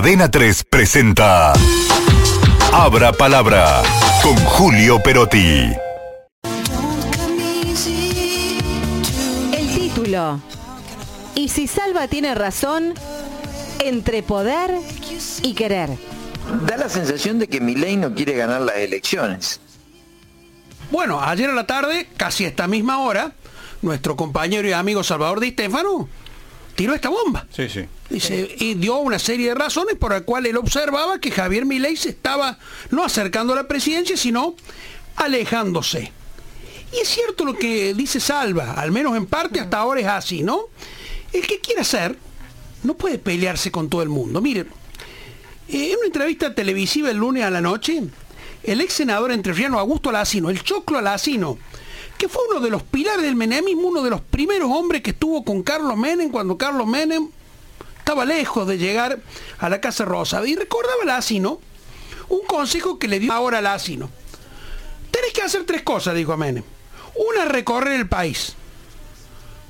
Adena 3 presenta Abra Palabra con Julio Perotti. El título. Y si Salva tiene razón, entre poder y querer. Da la sensación de que Milei no quiere ganar las elecciones. Bueno, ayer a la tarde, casi a esta misma hora, nuestro compañero y amigo Salvador Di Stefano tiró esta bomba. Sí, sí. Y dio una serie de razones por las cuales él observaba que Javier Milei se estaba no acercando a la presidencia, sino alejándose. Y es cierto lo que dice Salva, al menos en parte hasta ahora es así, ¿no? El que quiere hacer no puede pelearse con todo el mundo. Miren, en una entrevista televisiva el lunes a la noche, el ex senador entrerriano Augusto Alacino, el choclo Alacino, que fue uno de los pilares del menemismo, uno de los primeros hombres que estuvo con Carlos Menem cuando Carlos Menem estaba lejos de llegar a la Casa Rosa. Y recordaba Alacino un consejo que le dio ahora Alacino. Tenés que hacer tres cosas, dijo Menem. Una, recorrer el país.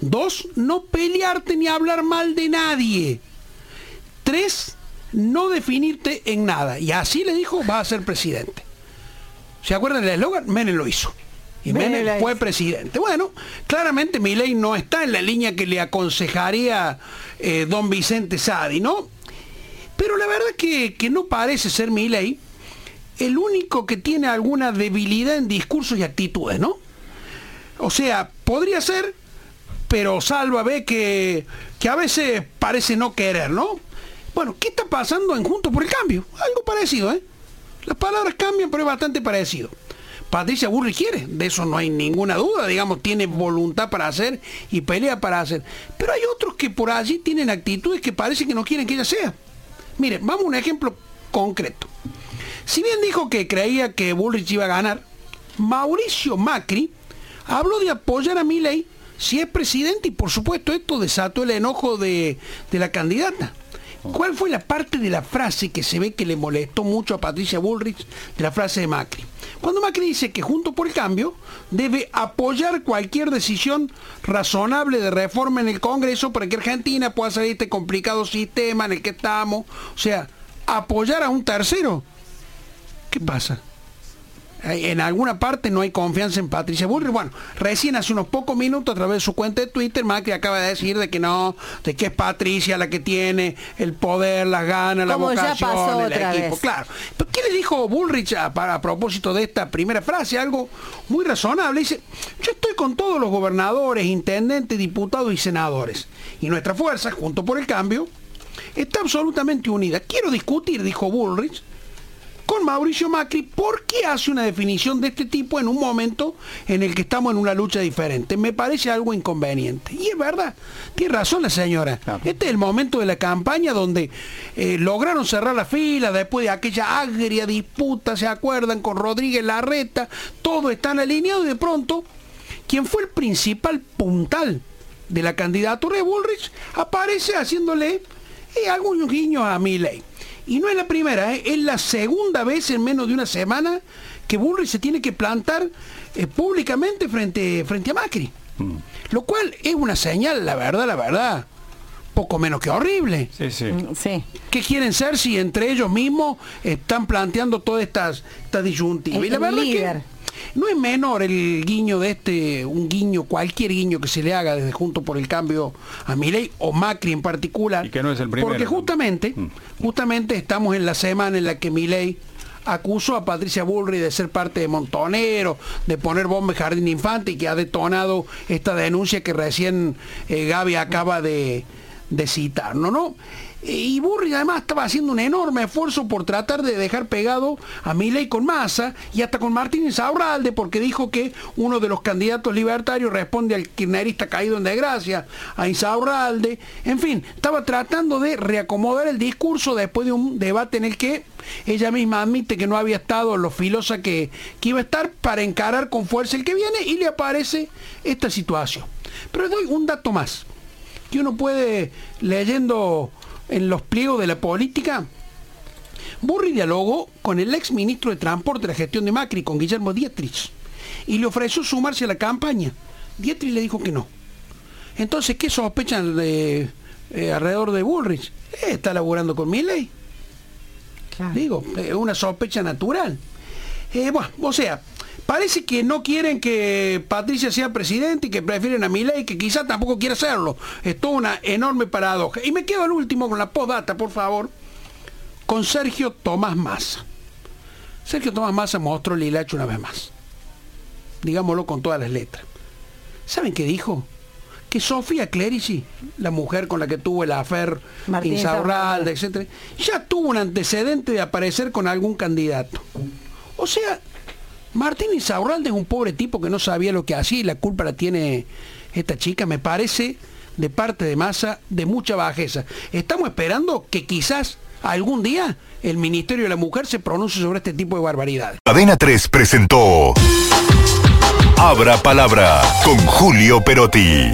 Dos, no pelearte ni hablar mal de nadie. Tres, no definirte en nada. Y así le dijo, va a ser presidente. ¿Se acuerdan del eslogan? Menem lo hizo. Menem, fue presidente. Bueno, claramente ley no está en la línea que le aconsejaría eh, don Vicente Sadi, ¿no? Pero la verdad que, que no parece ser ley el único que tiene alguna debilidad en discursos y actitudes, ¿no? O sea, podría ser, pero Salva ve que, que a veces parece no querer, ¿no? Bueno, ¿qué está pasando en Juntos por el Cambio? Algo parecido, ¿eh? Las palabras cambian, pero es bastante parecido. Patricia Burri quiere, de eso no hay ninguna duda, digamos, tiene voluntad para hacer y pelea para hacer. Pero hay otros que por allí tienen actitudes que parece que no quieren que ella sea. Miren, vamos a un ejemplo concreto. Si bien dijo que creía que Bullrich iba a ganar, Mauricio Macri habló de apoyar a Milei si es presidente y por supuesto esto desató el enojo de, de la candidata. ¿Cuál fue la parte de la frase que se ve que le molestó mucho a Patricia Bullrich de la frase de Macri? Cuando Macri dice que junto por el cambio debe apoyar cualquier decisión razonable de reforma en el Congreso para que Argentina pueda salir de este complicado sistema en el que estamos. O sea, apoyar a un tercero. ¿Qué pasa? En alguna parte no hay confianza en Patricia Bullrich. Bueno, recién hace unos pocos minutos a través de su cuenta de Twitter, Macri acaba de decir de que no, de que es Patricia la que tiene el poder, las ganas, la vocación, el equipo. Claro. Pero ¿qué le dijo Bullrich a, a propósito de esta primera frase? Algo muy razonable. Dice, yo estoy con todos los gobernadores, intendentes, diputados y senadores. Y nuestra fuerza, junto por el cambio, está absolutamente unida. Quiero discutir, dijo Bullrich, con Mauricio Macri por qué hace una definición de este tipo en un momento en el que estamos en una lucha diferente. Me parece algo inconveniente. Y es verdad, tiene razón la señora. Este es el momento de la campaña donde eh, lograron cerrar la fila después de aquella agria disputa, ¿se acuerdan? Con Rodríguez Larreta, todos están alineados y de pronto, quien fue el principal puntal de la candidatura de Bullrich aparece haciéndole eh, algún guiño a Milley. Y no es la primera, ¿eh? es la segunda vez en menos de una semana que Bullrich se tiene que plantar eh, públicamente frente, frente a Macri. Mm. Lo cual es una señal, la verdad, la verdad, poco menos que horrible. Sí, sí. Mm, sí. ¿Qué quieren ser si entre ellos mismos están planteando todas estas, estas disyuntivas? y la verdad que no es menor el guiño de este, un guiño, cualquier guiño que se le haga desde Junto por el Cambio a Milei o Macri en particular. Y que no es el primero. Porque justamente, mm. justamente estamos en la semana en la que Milei acusó a Patricia Bullrich de ser parte de Montonero, de poner bomba en Jardín Infante y que ha detonado esta denuncia que recién eh, Gaby acaba de, de citar, ¿no? ¿no? Y Burri además estaba haciendo un enorme esfuerzo por tratar de dejar pegado a Milei con Massa y hasta con Martínez Aurralde porque dijo que uno de los candidatos libertarios responde al kirchnerista caído en desgracia, a Insaurralde. En fin, estaba tratando de reacomodar el discurso después de un debate en el que ella misma admite que no había estado lo filosa que, que iba a estar para encarar con fuerza el que viene y le aparece esta situación. Pero doy un dato más, que uno puede, leyendo en los pliegos de la política, Burri dialogó con el ex ministro de Transporte de la gestión de Macri, con Guillermo Dietrich, y le ofreció sumarse a la campaña. Dietrich le dijo que no. Entonces, ¿qué sospechan de, eh, alrededor de Bullrich? Eh, está laburando con Milley. Digo, es una sospecha natural. Eh, bueno, o sea, parece que no quieren que Patricia sea presidente y que prefieren a Milei, que quizá tampoco quiere hacerlo. Es toda una enorme paradoja. Y me quedo al último con la postdata, por favor, con Sergio Tomás Massa. Sergio Tomás Massa mostró el hilacho una vez más. Digámoslo con todas las letras. ¿Saben qué dijo? Que Sofía Clerici, la mujer con la que tuvo el afer Insaurralde, etc., ya tuvo un antecedente de aparecer con algún candidato. O sea, Martín Insaurralde es un pobre tipo que no sabía lo que hacía y la culpa la tiene esta chica, me parece, de parte de Massa, de mucha bajeza. Estamos esperando que quizás algún día el Ministerio de la Mujer se pronuncie sobre este tipo de barbaridades. Cadena 3 presentó Abra Palabra con Julio Perotti.